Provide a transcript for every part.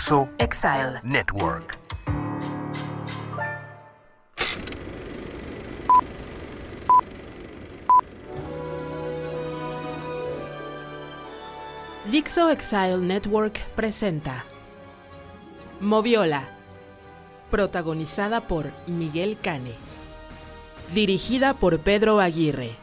Dixo Exile. Network. Dixo Exile Network presenta Moviola, protagonizada por Miguel Cane, dirigida por Pedro Aguirre.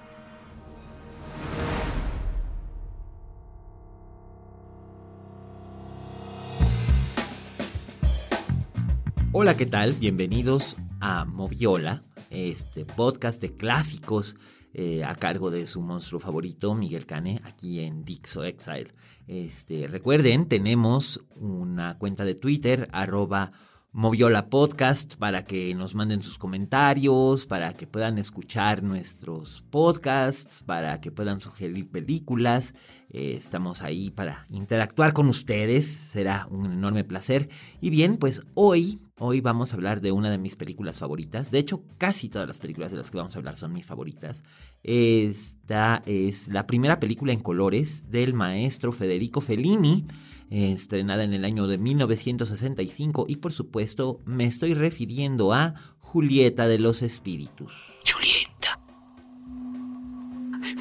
Hola, ¿qué tal? Bienvenidos a Moviola, este podcast de clásicos eh, a cargo de su monstruo favorito, Miguel Cane, aquí en Dixo Exile. Este, recuerden, tenemos una cuenta de Twitter, arroba Moviola Podcast, para que nos manden sus comentarios, para que puedan escuchar nuestros podcasts, para que puedan sugerir películas. Eh, estamos ahí para interactuar con ustedes, será un enorme placer. Y bien, pues hoy, hoy vamos a hablar de una de mis películas favoritas. De hecho, casi todas las películas de las que vamos a hablar son mis favoritas. Esta es la primera película en colores del maestro Federico Fellini, estrenada en el año de 1965 y por supuesto me estoy refiriendo a Julieta de los Espíritus. Giulietta,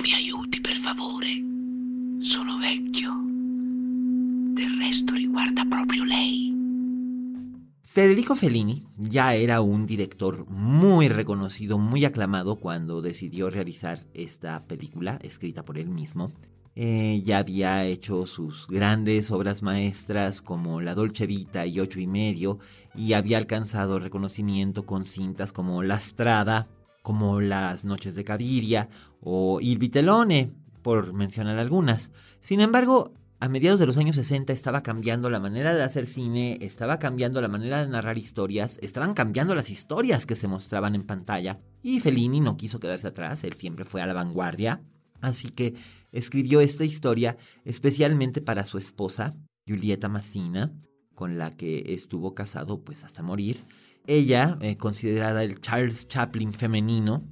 mi aiuti per favore. Sono vecchio. Del resto riguarda proprio lei. Federico Fellini ya era un director muy reconocido, muy aclamado cuando decidió realizar esta película escrita por él mismo. Eh, ya había hecho sus grandes obras maestras como La Dolce Vita y Ocho y Medio y había alcanzado reconocimiento con cintas como La Strada, como Las Noches de Caviria o Il Vitellone, por mencionar algunas. Sin embargo, a mediados de los años 60 estaba cambiando la manera de hacer cine, estaba cambiando la manera de narrar historias, estaban cambiando las historias que se mostraban en pantalla y Fellini no quiso quedarse atrás, él siempre fue a la vanguardia, así que escribió esta historia especialmente para su esposa, Giulietta Massina, con la que estuvo casado pues hasta morir. Ella, eh, considerada el Charles Chaplin femenino,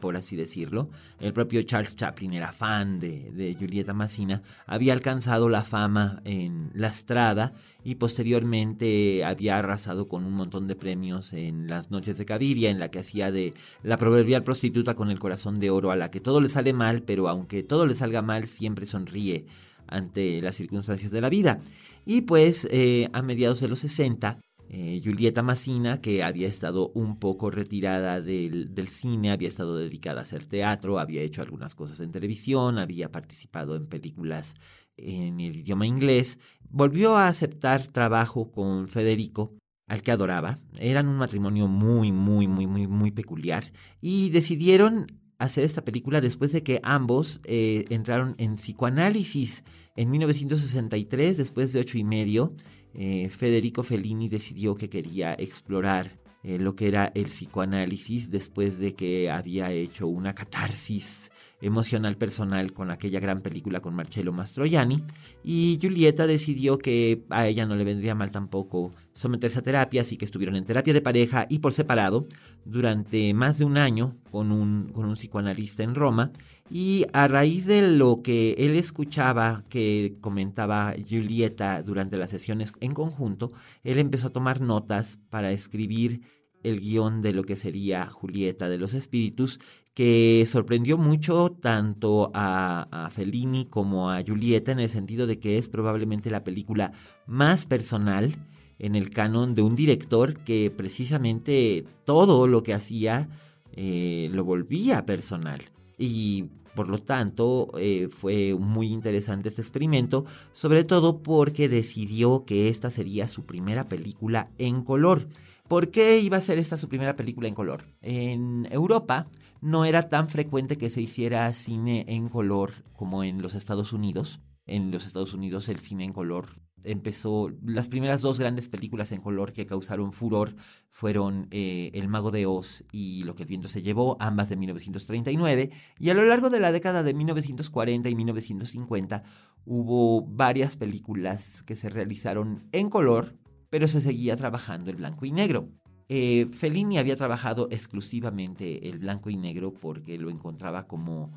por así decirlo. El propio Charles Chaplin era fan de, de Julieta Massina, había alcanzado la fama en La Estrada y posteriormente había arrasado con un montón de premios en Las Noches de Caviria, en la que hacía de la proverbial prostituta con el corazón de oro a la que todo le sale mal, pero aunque todo le salga mal, siempre sonríe ante las circunstancias de la vida. Y pues eh, a mediados de los 60 eh, Julieta Massina, que había estado un poco retirada del, cine, había estado dedicada a hacer teatro, había hecho algunas cosas en televisión, había participado en películas en el idioma inglés, volvió a aceptar trabajo con Federico, al que adoraba. Eran un matrimonio muy, muy, muy, muy, muy peculiar y decidieron hacer esta película después de que ambos eh, entraron en psicoanálisis en 1963, después de ocho y medio eh, Federico Fellini decidió que quería explorar eh, lo que era el psicoanálisis después de que había hecho una catarsis emocional personal con aquella gran película con Marcello Mastroianni y Julieta decidió que a ella no le vendría mal tampoco someterse a terapia, así que estuvieron en terapia de pareja y por separado durante más de un año con un, con un psicoanalista en Roma. Y a raíz de lo que él escuchaba que comentaba Julieta durante las sesiones en conjunto, él empezó a tomar notas para escribir el guion de lo que sería Julieta de los Espíritus, que sorprendió mucho tanto a, Fellini como a Julieta en el sentido de que es probablemente la película más personal en el canon de un director que precisamente todo lo que hacía eh, lo volvía personal. Y por lo tanto, eh, fue muy interesante este experimento, sobre todo porque decidió que esta sería su primera película en color. ¿Por qué iba a ser esta su primera película en color? En Europa no era tan frecuente que se hiciera cine en color como en los Estados Unidos. en los Estados Unidos el cine en color empezó, las primeras dos grandes películas en color que causaron furor fueron eh, El Mago de Oz y Lo que el viento se llevó, ambas de 1939, y a lo largo de la década de 1940 y 1950 hubo varias películas que se realizaron en color, pero se seguía trabajando el blanco y negro. Eh, Fellini había trabajado exclusivamente el blanco y negro porque lo encontraba como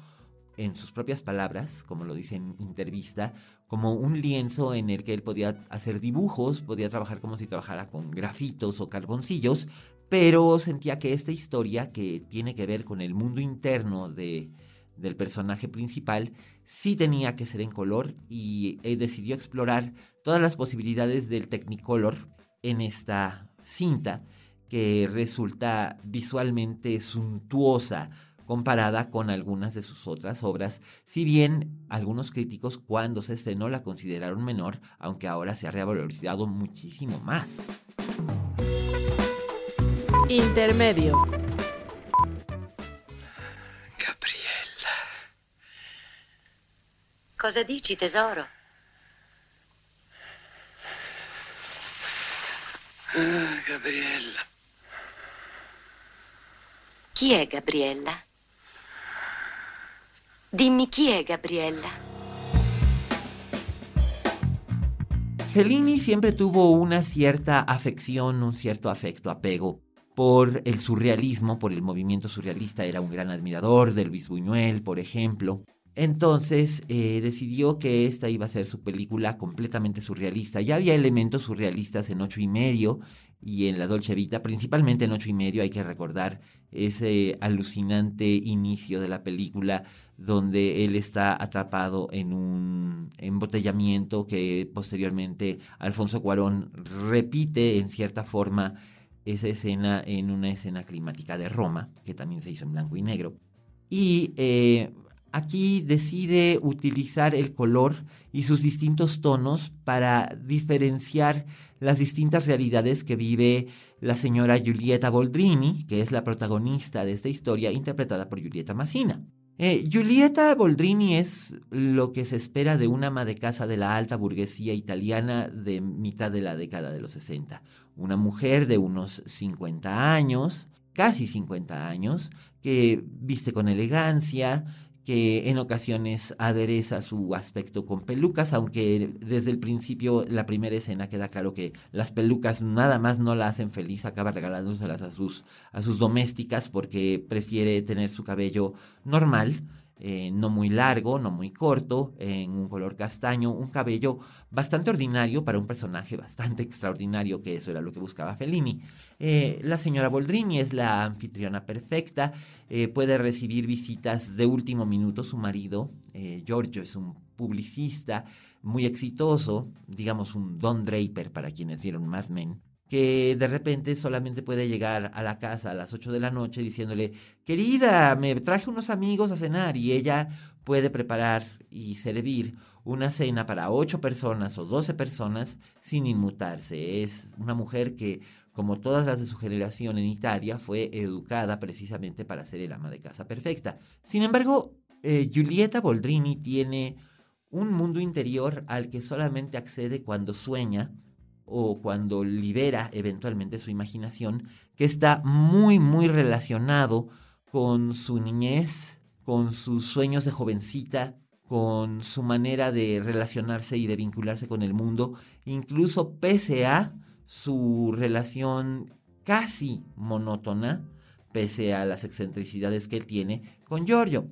en sus propias palabras, como lo dice en entrevista, como un lienzo en el que él podía hacer dibujos, podía trabajar como si trabajara con grafitos o carboncillos, pero sentía que esta historia, que tiene que ver con el mundo interno de, del personaje principal, sí tenía que ser en color y eh, decidió explorar todas las posibilidades del Technicolor en esta cinta que resulta visualmente suntuosa, comparada con algunas de sus otras obras, si bien algunos críticos cuando se estrenó la consideraron menor, aunque ahora se ha revalorizado muchísimo más. Intermedio. Gabriella. Cosa dici, tesoro? Ah, Gabriella. Chi è Gabriella? Dimmi chi è Gabriella. Fellini siempre tuvo una cierta afección, un cierto afecto, apego por el surrealismo, por el movimiento surrealista. Era un gran admirador de Luis Buñuel, por ejemplo. Entonces eh, decidió que esta iba a ser su película completamente surrealista. Ya había elementos surrealistas en ocho y medio y en La Dolce Vita, principalmente en ocho y medio, hay que recordar ese alucinante inicio de la película donde él está atrapado en un embotellamiento que posteriormente Alfonso Cuarón repite en cierta forma esa escena en una escena climática de Roma, que también se hizo en blanco y negro. Y eh, aquí decide utilizar el color y sus distintos tonos para diferenciar las distintas realidades que vive la señora Giulietta Boldrini, que es la protagonista de esta historia, interpretada por Giulietta Massina. Eh, Giulietta Boldrini es lo que se espera de una ama de casa de la alta burguesía italiana de mitad de la década de los 60. Una mujer de unos 50 años, casi 50 años, que viste con elegancia, que en ocasiones adereza su aspecto con pelucas, aunque desde el principio, la primera escena, queda claro que las pelucas nada más no la hacen feliz, acaba regalándoselas a sus, a sus domésticas porque prefiere tener su cabello normal eh, no muy largo, no muy corto, en un color castaño, un cabello bastante ordinario para un personaje bastante extraordinario, que eso era lo que buscaba Fellini. Eh, la señora Boldrini es la anfitriona perfecta, eh, puede recibir visitas de último minuto. Su marido, Giorgio, es un publicista muy exitoso, digamos un Don Draper para quienes dieron Mad Men que de repente solamente puede llegar a la casa a las 8 de la noche diciéndole, querida, me traje unos amigos a cenar y ella puede preparar y servir una cena para 8 personas o 12 personas sin inmutarse. Es una mujer que, como todas las de su generación en Italia, fue educada precisamente para ser el ama de casa perfecta. Sin embargo, eh, Giulietta Boldrini tiene un mundo interior al que solamente accede cuando sueña o cuando libera eventualmente su imaginación, que está muy, muy relacionado con su niñez, con sus sueños de jovencita, con su manera de relacionarse y de vincularse con el mundo, incluso pese a su relación casi monótona, pese a las excentricidades que él tiene con Giorgio.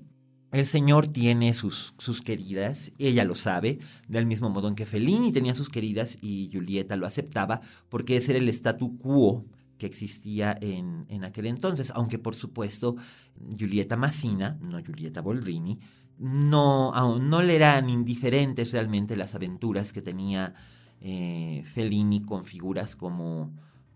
El señor tiene sus, sus queridas, ella lo sabe, del mismo modo en que Fellini tenía sus queridas y Julieta lo aceptaba, porque ese era el statu quo que existía en, en aquel entonces, aunque por supuesto Julieta Massina, no Julieta Boldrini, no, no le eran indiferentes realmente las aventuras que tenía eh, Fellini con figuras como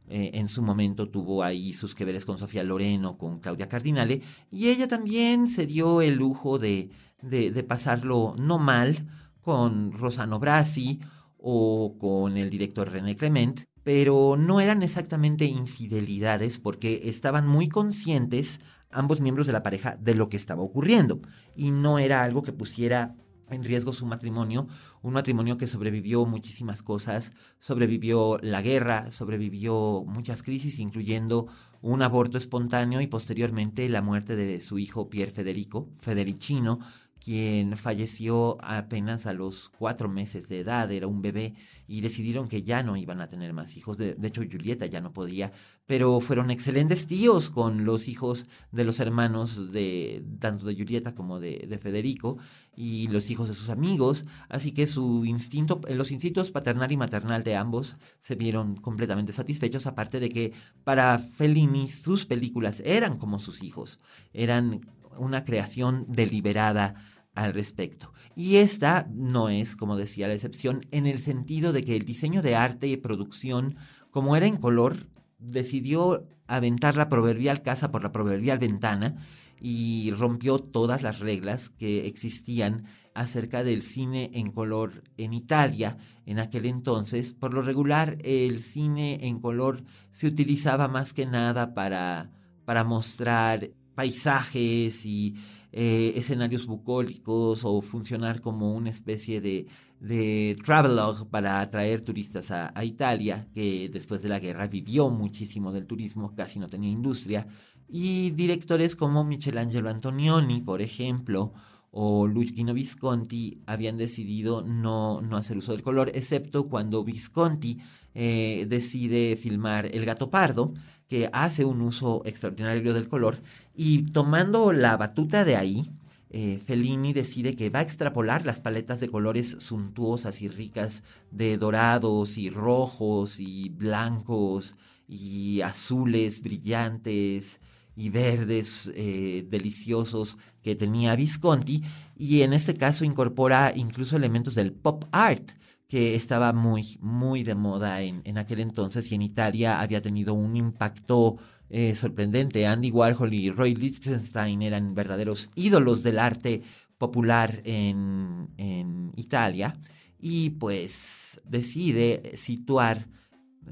eh, en su momento tuvo ahí sus que veres con Sofía Loreno, con Claudia Cardinale, y ella también se dio el lujo de, de, pasarlo no mal con Rosano Brasi o con el director René Clement, pero no eran exactamente infidelidades porque estaban muy conscientes ambos miembros de la pareja de lo que estaba ocurriendo y no era algo que pusiera en riesgo su matrimonio, un matrimonio que sobrevivió muchísimas cosas, sobrevivió la guerra, sobrevivió muchas crisis, incluyendo un aborto espontáneo y posteriormente la muerte de su hijo Pier Federico, Federicino, quien falleció apenas a los cuatro meses de edad, era un bebé, y decidieron que ya no iban a tener más hijos. De, hecho, Julieta ya no podía, pero fueron excelentes tíos con los hijos de los hermanos de tanto de Julieta como de, de Federico y los hijos de sus amigos, así que su instinto, los instintos paternal y maternal de ambos se vieron completamente satisfechos, aparte de que para Fellini sus películas eran como sus hijos, eran una creación deliberada al respecto. Y esta no es, como decía, la excepción en el sentido de que el diseño de arte y producción, como era en color, decidió aventar la proverbial casa por la proverbial ventana y rompió todas las reglas que existían acerca del cine en color en Italia en aquel entonces. Por lo regular, el cine en color se utilizaba más que nada para, para mostrar paisajes y eh, escenarios bucólicos o funcionar como una especie de, de travelogue para atraer turistas a, Italia, que después de la guerra vivió muchísimo del turismo, casi no tenía industria, y directores como Michelangelo Antonioni, por ejemplo, o Luchino Visconti habían decidido no, no hacer uso del color, excepto cuando Visconti eh, decide filmar El gato pardo, que hace un uso extraordinario del color, y tomando la batuta de ahí, eh, Fellini decide que va a extrapolar las paletas de colores suntuosas y ricas de dorados y rojos y blancos y azules brillantes y verdes eh, deliciosos que tenía Visconti y en este caso incorpora incluso elementos del pop art que estaba muy, muy de moda en, en aquel entonces y en Italia había tenido un impacto eh, sorprendente. Andy Warhol y Roy Lichtenstein eran verdaderos ídolos del arte popular en, en Italia y pues decide situar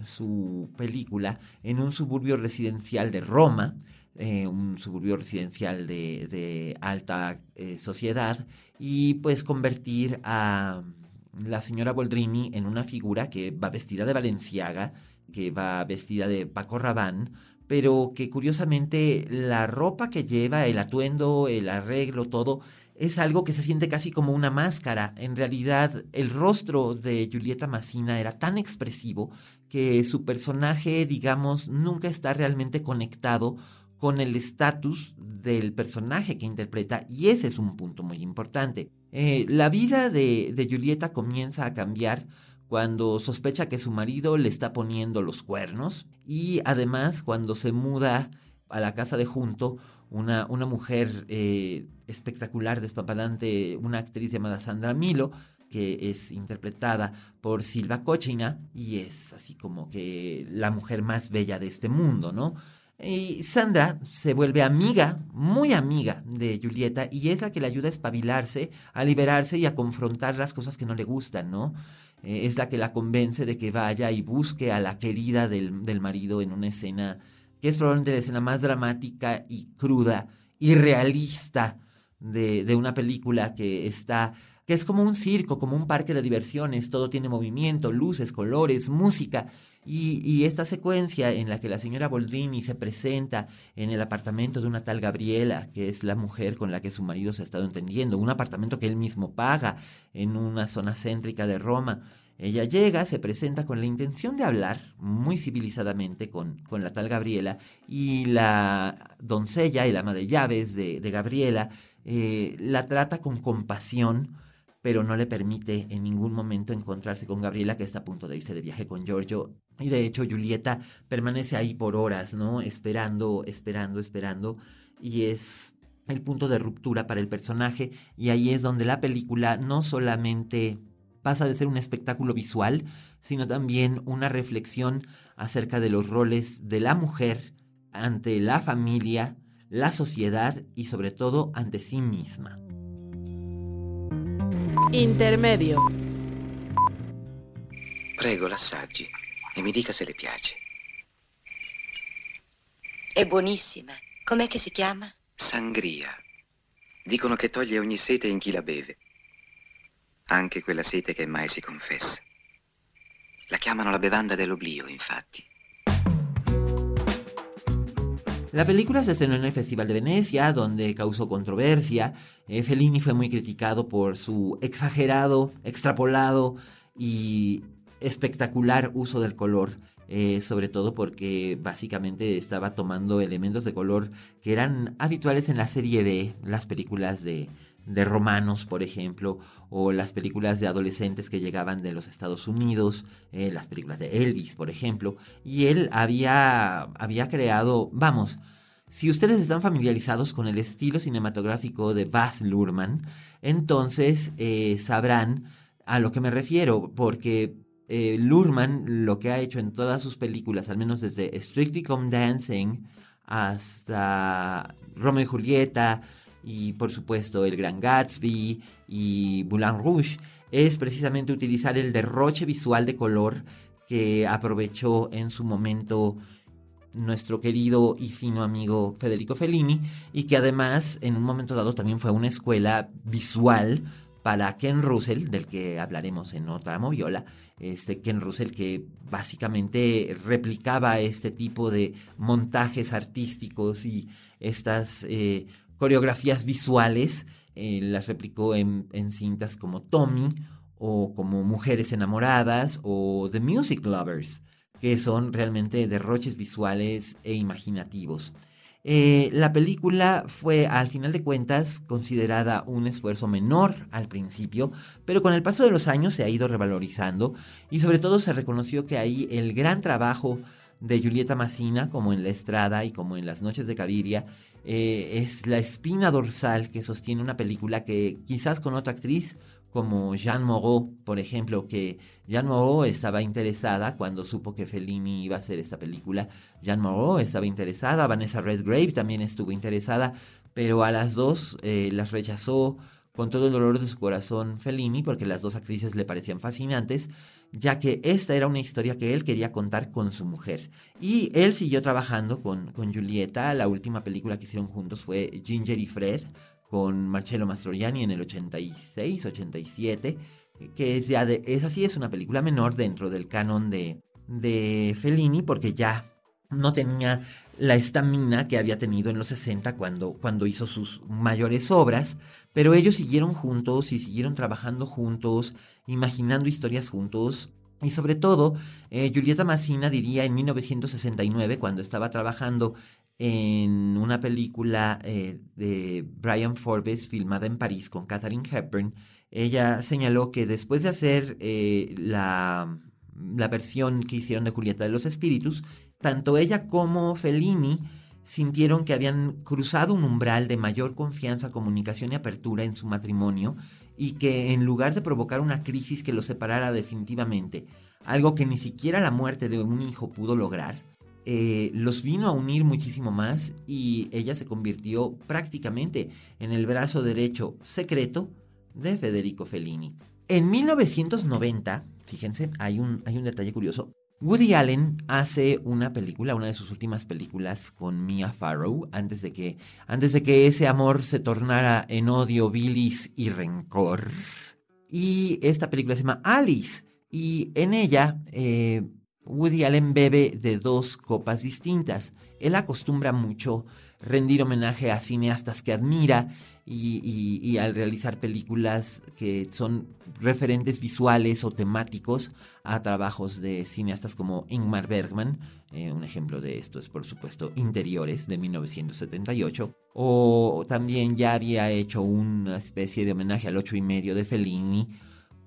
su película en un suburbio residencial de Roma, eh, un suburbio residencial de, de alta eh, sociedad, y pues convertir a la señora Boldrini en una figura que va vestida de Valenciaga, que va vestida de Paco Rabanne, pero que curiosamente la ropa que lleva, el atuendo, el arreglo, todo, es algo que se siente casi como una máscara. En realidad, el rostro de Julieta Massina era tan expresivo que su personaje, digamos, nunca está realmente conectado con el estatus del personaje que interpreta y ese es un punto muy importante. Eh, la vida de, de Julieta comienza a cambiar cuando sospecha que su marido le está poniendo los cuernos y además cuando se muda a la casa de junto una, una mujer eh, espectacular, despapalante, una actriz llamada Sandra Milo, que es interpretada por Silva Cochina y es así como que la mujer más bella de este mundo, ¿no? Y Sandra se vuelve amiga, muy amiga de Julieta, y es la que le ayuda a espabilarse, a liberarse y a confrontar las cosas que no le gustan, ¿no? Eh, es la que la convence de que vaya y busque a la querida del, del marido en una escena que es probablemente la escena más dramática y cruda y realista de, de una película que está que es como un circo, como un parque de diversiones, todo tiene movimiento, luces, colores, música, y, esta secuencia en la que la señora Boldrini se presenta en el apartamento de una tal Gabriela, que es la mujer con la que su marido se ha estado entendiendo, un apartamento que él mismo paga en una zona céntrica de Roma. Ella llega, se presenta con la intención de hablar muy civilizadamente con, con la tal Gabriela y la doncella, el ama de llaves de, Gabriela, eh, la trata con compasión pero no le permite en ningún momento encontrarse con Gabriela, que está a punto de irse de viaje con Giorgio. Y de hecho, Julieta permanece ahí por horas, ¿no? Esperando, esperando, esperando. Y es el punto de ruptura para el personaje. Y ahí es donde la película no solamente pasa de ser un espectáculo visual, sino también una reflexión acerca de los roles de la mujer ante la familia, la sociedad y sobre todo ante sí misma. Intermedio. Prego, l'assaggi e mi dica se le piace. È buonissima. Com'è che si chiama? Sangria. Dicono che toglie ogni sete in chi la beve. anche quella sete che mai si confessa. La chiamano la bevanda dell'oblio, infatti. La película se estrenó en el Festival de Venecia, donde causó controversia. Eh, Fellini fue muy criticado por su exagerado, extrapolado y espectacular uso del color. Eh, sobre todo porque básicamente estaba tomando elementos de color que eran habituales en la serie B, las películas de, de romanos, por ejemplo, o las películas de adolescentes que llegaban de los Estados Unidos, eh, las películas de Elvis, por ejemplo, y él había, había creado, vamos, si ustedes están familiarizados con el estilo cinematográfico de Baz Luhrmann, entonces eh, sabrán a lo que me refiero, porque eh, Luhrmann lo que ha hecho en todas sus películas, al menos desde Strictly Come Dancing hasta Romeo y Julieta, y por supuesto El Gran Gatsby y Moulin Rouge. Es precisamente utilizar el derroche visual de color que aprovechó en su momento nuestro querido y fino amigo Federico Fellini y que además en un momento dado también fue una escuela visual para Ken Russell, del que hablaremos en otra moviola, este Ken Russell que básicamente replicaba este tipo de montajes artísticos y estas eh, coreografías visuales, eh, las replicó en, cintas como Tommy o como Mujeres Enamoradas o The Music Lovers, que son realmente derroches visuales e imaginativos. Eh, la película fue, al final de cuentas, considerada un esfuerzo menor al principio, pero con el paso de los años se ha ido revalorizando y sobre todo se reconoció que ahí el gran trabajo de Julieta Massina, como en La Estrada y como en Las Noches de Caviria, eh, es la espina dorsal que sostiene una película que quizás con otra actriz como Jean Moreau, por ejemplo, que Jean Moreau estaba interesada cuando supo que Fellini iba a hacer esta película. Jean Moreau estaba interesada, Vanessa Redgrave también estuvo interesada, pero a las dos eh, las rechazó con todo el dolor de su corazón Fellini, porque las dos actrices le parecían fascinantes, ya que esta era una historia que él quería contar con su mujer. Y él siguió trabajando con, con Julieta, la última película que hicieron juntos fue Ginger y Fred, con Marcello Mastroianni en el 86, 87, que es ya de, esa sí es una película menor dentro del canon de, de Fellini, porque ya no tenía la estamina que había tenido en los 60 cuando, cuando hizo sus mayores obras, pero ellos siguieron juntos y siguieron trabajando juntos, imaginando historias juntos. Y sobre todo, eh, Julieta Massina diría en 1969, cuando estaba trabajando en una película eh, de Brian Forbes filmada en París con Katharine Hepburn, ella señaló que después de hacer eh, la, la versión que hicieron de Julieta de los Espíritus, tanto ella como Fellini sintieron que habían cruzado un umbral de mayor confianza, comunicación y apertura en su matrimonio y que en lugar de provocar una crisis que los separara definitivamente, algo que ni siquiera la muerte de un hijo pudo lograr, eh, los vino a unir muchísimo más y ella se convirtió prácticamente en el brazo derecho secreto de Federico Fellini. En 1990, fíjense, hay un, detalle curioso, Woody Allen hace una película, una de sus últimas películas con Mia Farrow, antes de que, antes de que ese amor se tornara en odio, bilis y rencor. Y esta película se llama Alice. Y en ella, eh, Woody Allen bebe de dos copas distintas. Él acostumbra mucho rendir homenaje a cineastas que admira y, al realizar películas que son referentes visuales o temáticos a trabajos de cineastas como Ingmar Bergman, eh, un ejemplo de esto es por supuesto Interiores de 1978, o también ya había hecho una especie de homenaje al ocho y medio de Fellini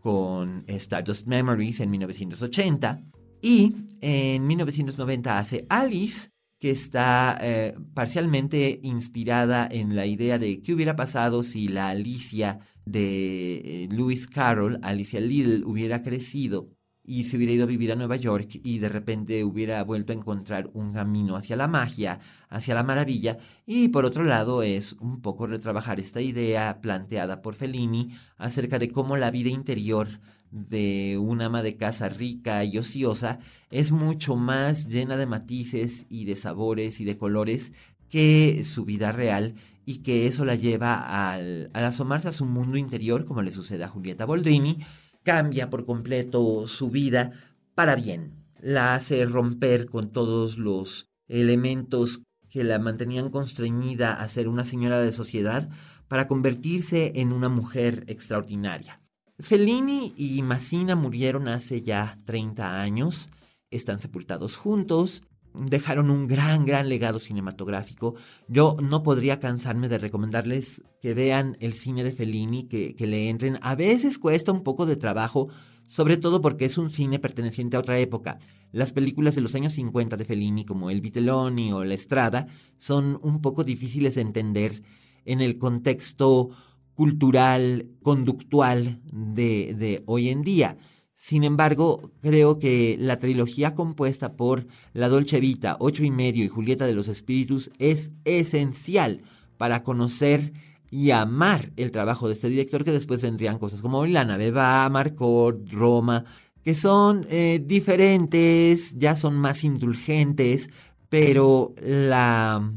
con Stardust Memories en 1980, y en 1990 hace Alice, que está eh, parcialmente inspirada en la idea de qué hubiera pasado si la Alicia de eh, Lewis Carroll, Alicia Little, hubiera crecido y se hubiera ido a vivir a Nueva York y de repente hubiera vuelto a encontrar un camino hacia la magia, hacia la maravilla. Y por otro lado es un poco retrabajar esta idea planteada por Fellini acerca de cómo la vida interior de un ama de casa rica y ociosa es mucho más llena de matices y de sabores y de colores que su vida real y que eso la lleva al, al asomarse a su mundo interior, como le sucede a Julieta Boldrini, cambia por completo su vida para bien. La hace romper con todos los elementos que la mantenían constreñida a ser una señora de sociedad para convertirse en una mujer extraordinaria. Fellini y Massina murieron hace ya 30 años, están sepultados juntos, dejaron un gran, gran legado cinematográfico. Yo no podría cansarme de recomendarles que vean el cine de Fellini, que, que le entren. A veces cuesta un poco de trabajo, sobre todo porque es un cine perteneciente a otra época. Las películas de los años 50 de Fellini, como El Vitelloni o La Estrada, son un poco difíciles de entender en el contexto cultural, conductual de, de hoy en día. Sin embargo, creo que la trilogía compuesta por La Dolce Vita, Ocho y Medio y Julieta de los Espíritus es esencial para conocer y amar el trabajo de este director, que después vendrían cosas como La Nave Va, Marcot, Roma, que son eh, diferentes, ya son más indulgentes, pero la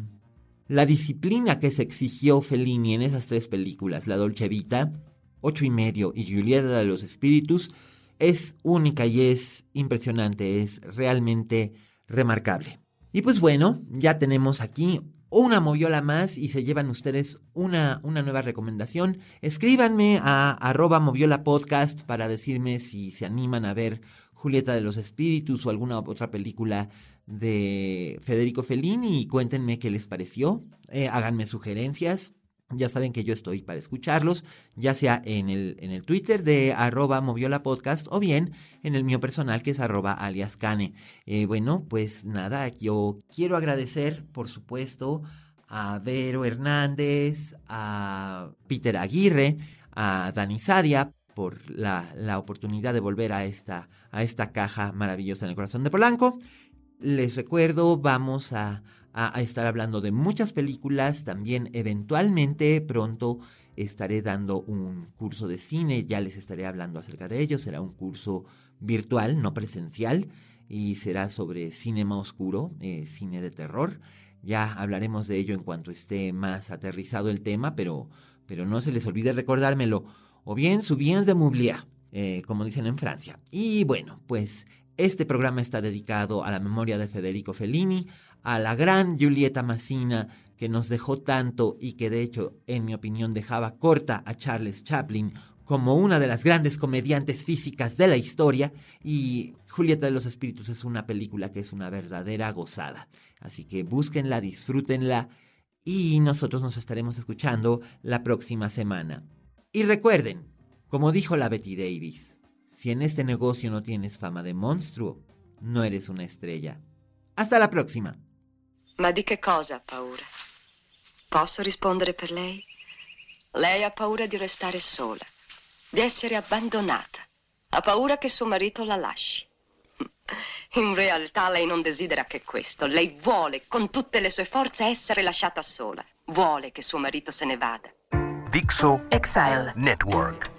la disciplina que se exigió Fellini en esas tres películas, La Dolce Vita, Ocho y Medio y Julieta de los Espíritus, es única y es impresionante, es realmente remarcable. Y pues bueno, ya tenemos aquí una moviola más y se llevan ustedes una, una nueva recomendación. Escríbanme a arroba moviola podcast para decirme si se animan a ver Julieta de los Espíritus o alguna otra película de Federico Fellini y cuéntenme qué les pareció. Eh, háganme sugerencias. Ya saben que yo estoy para escucharlos, ya sea en el, en el Twitter de arroba moviola podcast o bien en el mío personal que es arroba. Eh, bueno, pues nada, yo quiero agradecer, por supuesto, a Vero Hernández, a Peter Aguirre, a Dani Sadia por la, la oportunidad de volver a esta, a esta caja maravillosa en el corazón de Polanco. Les recuerdo, vamos a, estar hablando de muchas películas, también eventualmente pronto estaré dando un curso de cine, ya les estaré hablando acerca de ello, será un curso virtual, no presencial, y será sobre cinema oscuro, eh, cine de terror. Ya hablaremos de ello en cuanto esté más aterrizado el tema, pero, pero no se les olvide recordármelo. O bien, subían de Moublier, eh, como dicen en Francia. Y bueno, pues este programa está dedicado a la memoria de Federico Fellini, a la gran Giulietta Massina, que nos dejó tanto y que de hecho, en mi opinión, dejaba corta a Charles Chaplin como una de las grandes comediantes físicas de la historia. Y Julieta de los Espíritus es una película que es una verdadera gozada. Así que búsquenla, disfrútenla y nosotros nos estaremos escuchando la próxima semana. Y recuerden, como dijo la Betty Davis, si en este negocio no tienes fama de monstruo, no eres una estrella. Hasta la próxima. Ma di che cosa ha paura? Posso rispondere per lei? Lei ha paura di restare sola, di essere abbandonata. Ha paura che suo marito la lasci. In realtà lei non desidera che questo. Lei vuole con tutte le sue forze essere lasciata sola. Vuole che suo marito se ne vada. Dixo Exile Network.